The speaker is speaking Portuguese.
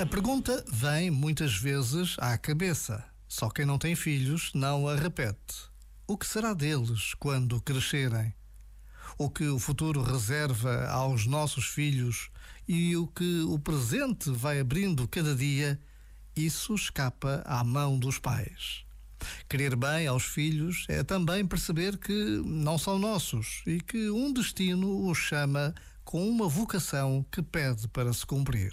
A pergunta vem muitas vezes à cabeça. Só quem não tem filhos não a repete. O que será deles quando crescerem? O que o futuro reserva aos nossos filhos e o que o presente vai abrindo cada dia, isso escapa à mão dos pais. Querer bem aos filhos é também perceber que não são nossos e que um destino os chama com uma vocação que pede para se cumprir.